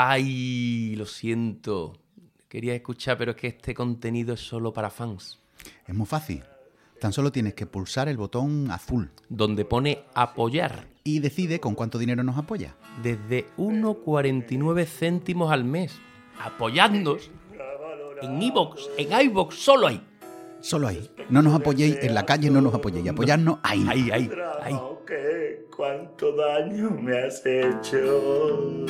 Ay, lo siento. Quería escuchar, pero es que este contenido es solo para fans. Es muy fácil. Tan solo tienes que pulsar el botón azul Donde pone apoyar. y decide con cuánto dinero nos apoya. Desde 1,49 céntimos al mes. Apoyadnos. En iVoox, en iVoox, solo ahí. Solo ahí. No nos apoyéis en la calle, no nos apoyéis. Apoyarnos ahí. Ahí, ahí. ¿Cuánto daño me has hecho?